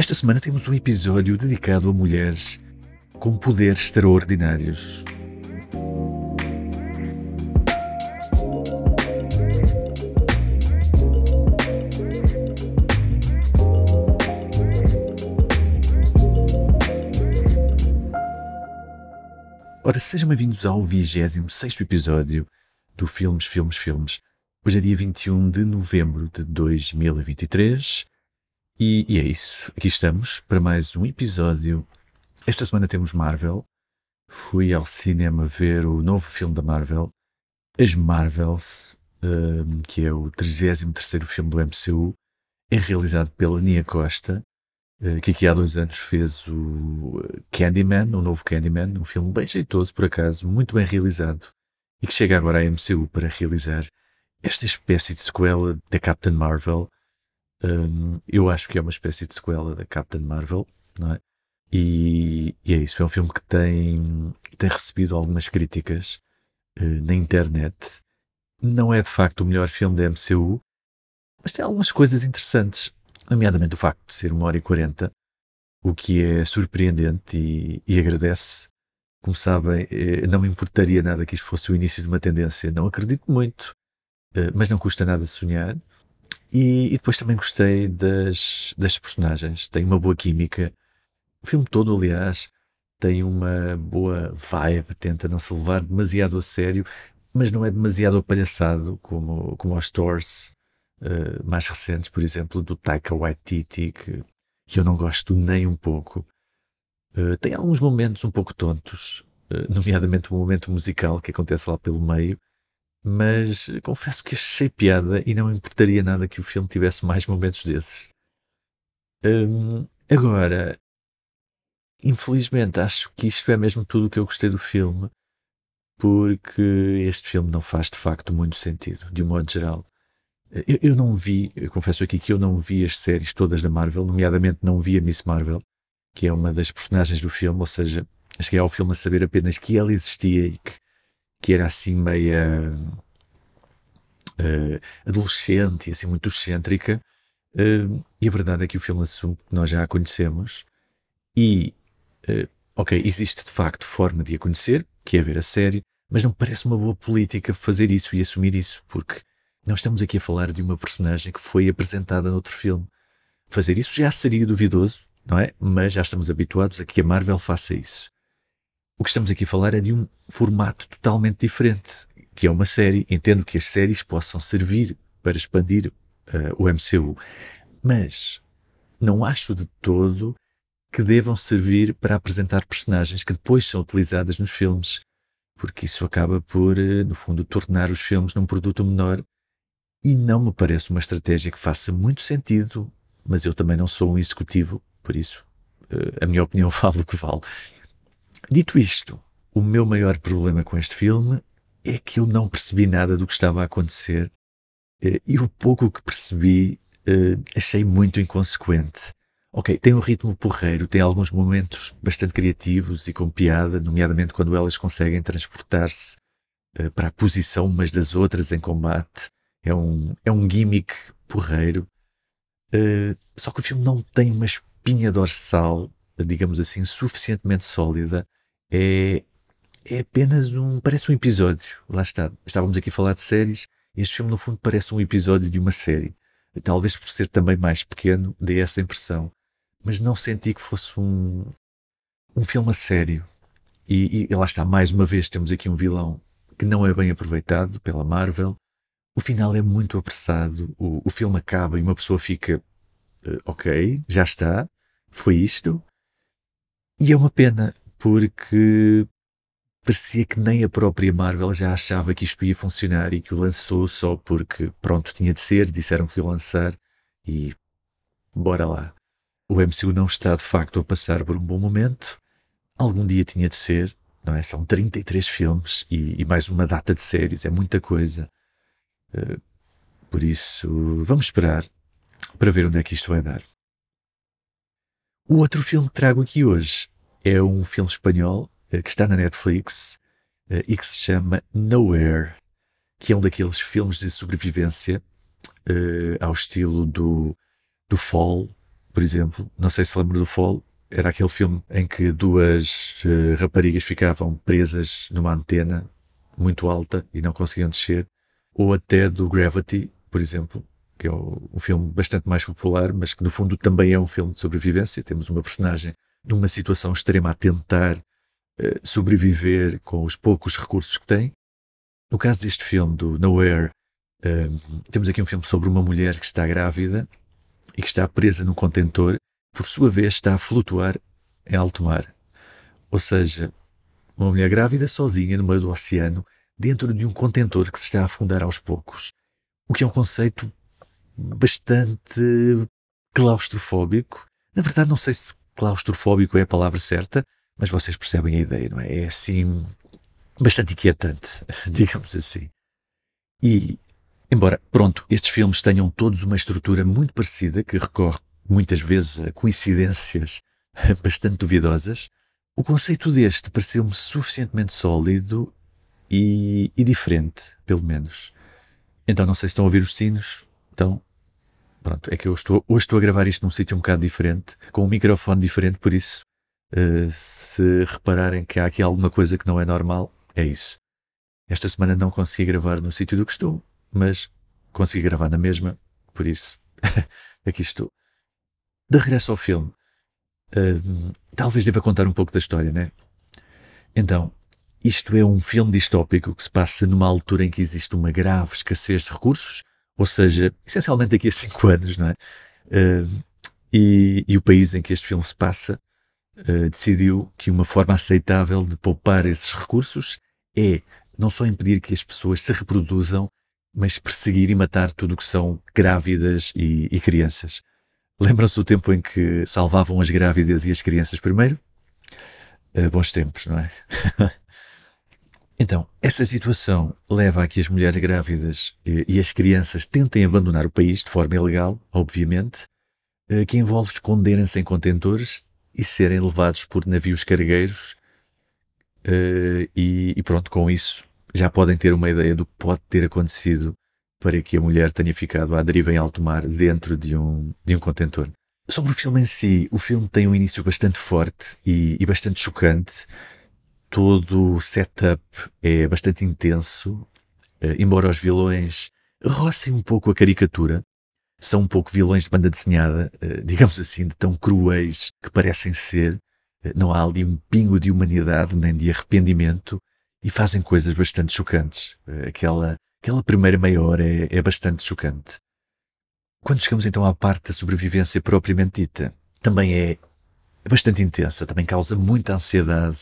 Esta semana temos um episódio dedicado a mulheres com poderes extraordinários. Ora, sejam bem-vindos ao 26 episódio do Filmes, Filmes, Filmes. Hoje é dia 21 de novembro de 2023 e, e é isso. Aqui estamos para mais um episódio. Esta semana temos Marvel. Fui ao cinema ver o novo filme da Marvel, As Marvels, um, que é o 33 filme do MCU. É realizado pela Nia Costa, uh, que aqui há dois anos fez o Candyman, o novo Candyman, um filme bem jeitoso, por acaso, muito bem realizado, e que chega agora à MCU para realizar esta espécie de sequela da Captain Marvel. Um, eu acho que é uma espécie de sequela da Captain Marvel, não é? E, e é isso. É um filme que tem, tem recebido algumas críticas uh, na internet. Não é de facto o melhor filme da MCU, mas tem algumas coisas interessantes, nomeadamente o facto de ser uma hora e quarenta, o que é surpreendente e, e agradece. Como sabem, eh, não me importaria nada que isto fosse o início de uma tendência. Não acredito muito eh, mas não custa nada sonhar. E, e, depois também gostei das, das personagens, tem uma boa química. O filme todo, aliás, tem uma boa vibe, tenta não se levar demasiado a sério, mas não é demasiado apalhaçado como, como os Stores uh, mais recentes, por exemplo, do Taika Waititi, que, que eu não gosto nem um pouco. Uh, tem alguns momentos um pouco tontos, uh, nomeadamente o um momento musical que acontece lá pelo meio, mas confesso que achei piada e não importaria nada que o filme tivesse mais momentos desses. Hum, agora, infelizmente, acho que isto é mesmo tudo o que eu gostei do filme, porque este filme não faz de facto muito sentido, de um modo geral. Eu, eu não vi, eu confesso aqui que eu não vi as séries todas da Marvel, nomeadamente não vi a Miss Marvel, que é uma das personagens do filme, ou seja, cheguei ao filme a saber apenas que ela existia e que que era assim meia uh, adolescente assim muito excêntrica. Uh, e a verdade é que o filme assume que nós já a conhecemos e, uh, ok, existe de facto forma de a conhecer, que é ver a série, mas não parece uma boa política fazer isso e assumir isso, porque nós estamos aqui a falar de uma personagem que foi apresentada noutro filme. Fazer isso já seria duvidoso, não é? Mas já estamos habituados a que a Marvel faça isso. O que estamos aqui a falar é de um formato totalmente diferente, que é uma série. Entendo que as séries possam servir para expandir uh, o MCU, mas não acho de todo que devam servir para apresentar personagens que depois são utilizadas nos filmes, porque isso acaba por, uh, no fundo, tornar os filmes num produto menor e não me parece uma estratégia que faça muito sentido, mas eu também não sou um executivo, por isso uh, a minha opinião vale o que vale. Dito isto, o meu maior problema com este filme é que eu não percebi nada do que estava a acontecer eh, e o pouco que percebi eh, achei muito inconsequente. Ok, tem um ritmo porreiro, tem alguns momentos bastante criativos e com piada, nomeadamente quando elas conseguem transportar-se eh, para a posição umas das outras em combate. É um, é um gimmick porreiro. só que o filme não tem uma espinha dorsal digamos assim, suficientemente sólida, é, é apenas um. parece um episódio. Lá está. Estávamos aqui a falar de séries. Este filme, no fundo, parece um episódio de uma série. Talvez por ser também mais pequeno, dê essa impressão. Mas não senti que fosse um, um filme a sério. E, e lá está, mais uma vez, temos aqui um vilão que não é bem aproveitado pela Marvel. O final é muito apressado. O, o filme acaba e uma pessoa fica. Uh, ok, já está. Foi isto. E é uma pena, porque parecia que nem a própria Marvel já achava que isto ia funcionar e que o lançou só porque, pronto, tinha de ser, disseram que ia lançar e bora lá. O MCU não está de facto a passar por um bom momento. Algum dia tinha de ser, não é? São 33 filmes e, e mais uma data de séries, é muita coisa. Uh, por isso, vamos esperar para ver onde é que isto vai dar. O outro filme que trago aqui hoje é um filme espanhol uh, que está na Netflix uh, e que se chama Nowhere, que é um daqueles filmes de sobrevivência uh, ao estilo do, do Fall, por exemplo, não sei se lembro do Fall, era aquele filme em que duas raparigas ficavam presas numa antena muito alta e não conseguiam descer, ou até do Gravity, por exemplo, que é um filme bastante mais popular, mas que no fundo também é um filme de sobrevivência. Temos uma personagem numa situação extrema a tentar uh, sobreviver com os poucos recursos que tem. No caso deste filme, do Nowhere, uh, temos aqui um filme sobre uma mulher que está grávida e que está presa num contentor, por sua vez está a flutuar em alto mar. Ou seja, uma mulher grávida sozinha no meio do oceano, dentro de um contentor que se está a afundar aos poucos. O que é um conceito bastante claustrofóbico. Na verdade, não sei se claustrofóbico é a palavra certa, mas vocês percebem a ideia, não é? É assim, bastante inquietante, digamos assim. E, embora, pronto, estes filmes tenham todos uma estrutura muito parecida, que recorre muitas vezes a coincidências bastante duvidosas, o conceito deste pareceu-me suficientemente sólido e, e, diferente, pelo menos. Então, não sei se estão a ouvir os sinos. Então, pronto, é que eu estou, hoje estou a gravar isto num sítio um bocado diferente, com um microfone diferente, por isso, uh, se repararem que há aqui alguma coisa que não é normal, é isso. Esta semana não consegui gravar no sítio do costume, mas consegui gravar na mesma, por isso, aqui estou. De regresso ao filme, uh, talvez deva contar um pouco da história, né? Então, isto é um filme distópico que se passa numa altura em que existe uma grave escassez de recursos, ou seja, essencialmente daqui a cinco anos, não é? Uh, e, e, o país em que este filme se passa uh, decidiu que uma forma aceitável de poupar esses recursos é não só impedir que as pessoas se reproduzam, mas perseguir e matar tudo o que são grávidas e, e crianças. Lembram-se do tempo em que salvavam as grávidas e as crianças primeiro? Uh, bons tempos, não é? Então, essa situação leva a que as mulheres grávidas e, e as crianças tentem abandonar o país de forma ilegal, obviamente, eh, que envolve esconderem-se em contentores e serem levados por navios cargueiros. Eh, e, e pronto, com isso já podem ter uma ideia do que pode ter acontecido para que a mulher tenha ficado à deriva em alto mar dentro de um, de um contentor. Sobre o filme em si, o filme tem um início bastante forte e, e bastante chocante todo o setup é bastante intenso, eh, embora os vilões rocem um pouco a caricatura, são um pouco vilões de banda desenhada, eh, digamos assim, de tão cruéis que parecem ser. Eh, não há ali um pingo de humanidade nem de arrependimento e fazem coisas bastante chocantes. Aquela, aquela primeira meia hora é, é bastante chocante. Quando chegamos então à parte da sobrevivência propriamente dita, também é bastante intensa, também causa muita ansiedade,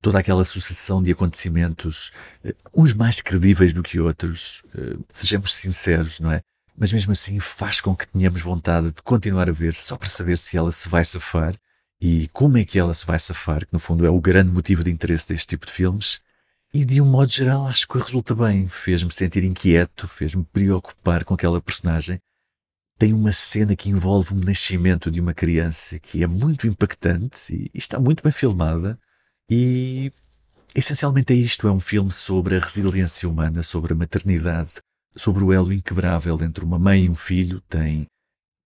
toda aquela sucessão de acontecimentos, eh, uns mais credíveis do que outros, eh, sejamos sinceros, não é? Mas mesmo assim faz com que tenhamos vontade de continuar a ver só para saber se ela se vai safar e como é que ela se vai safar, que no fundo é o grande motivo de interesse deste tipo de filmes. E de um modo geral acho que resulta bem, fez-me sentir inquieto, fez-me preocupar com aquela personagem. Tem uma cena que envolve o nascimento de uma criança que é muito impactante e está muito bem filmada e essencialmente é isto: é um filme sobre a resiliência humana, sobre a maternidade, sobre o elo inquebrável entre uma mãe e um filho. Tem,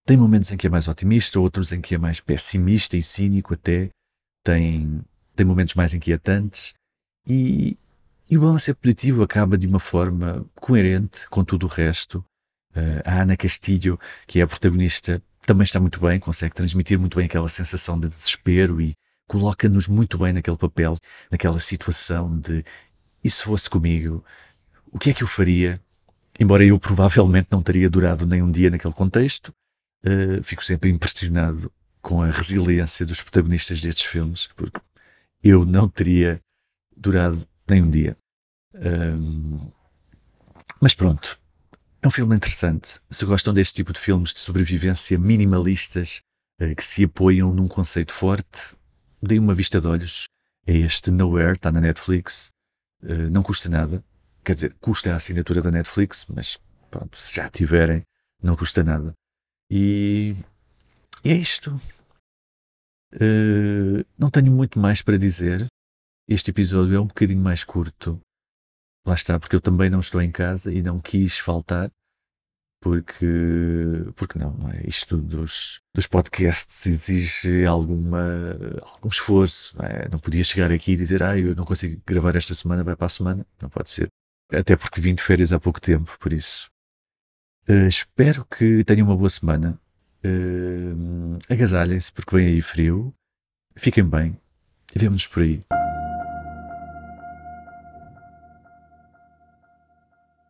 tem momentos em que é mais otimista, outros em que é mais pessimista e cínico até. Tem, tem momentos mais inquietantes. E, e o balanço é positivo acaba de uma forma coerente com tudo o resto. Uh, a Ana Castilho, que é a protagonista, também está muito bem, consegue transmitir muito bem aquela sensação de desespero e, coloca-nos muito bem naquele papel, naquela situação de e se fosse comigo, o que é que eu faria? Embora eu provavelmente não teria durado nem um dia naquele contexto, uh, fico sempre impressionado com a resiliência dos protagonistas destes filmes, porque eu não teria durado nem um dia. Um, mas pronto, é um filme interessante. Se gostam deste tipo de filmes de sobrevivência minimalistas uh, que se apoiam num conceito forte, dei uma vista de olhos a este Nowhere, está na Netflix, uh, não custa nada. Quer dizer, custa a assinatura da Netflix, mas pronto, se já tiverem, não custa nada. E, e é isto. Uh, não tenho muito mais para dizer. Este episódio é um bocadinho mais curto. Lá está, porque eu também não estou em casa e não quis faltar. Porque, porque não, não é? Isto dos, dos podcasts exige alguma, algum esforço, não, é? não podia chegar aqui e dizer, ah, eu não consigo gravar esta semana, vai para a semana, não pode ser. Até porque vim de férias há pouco tempo, por isso. Uh, espero que tenham uma boa semana. Uh, agasalhem-se porque vem aí frio. Fiquem bem vemo-nos por aí.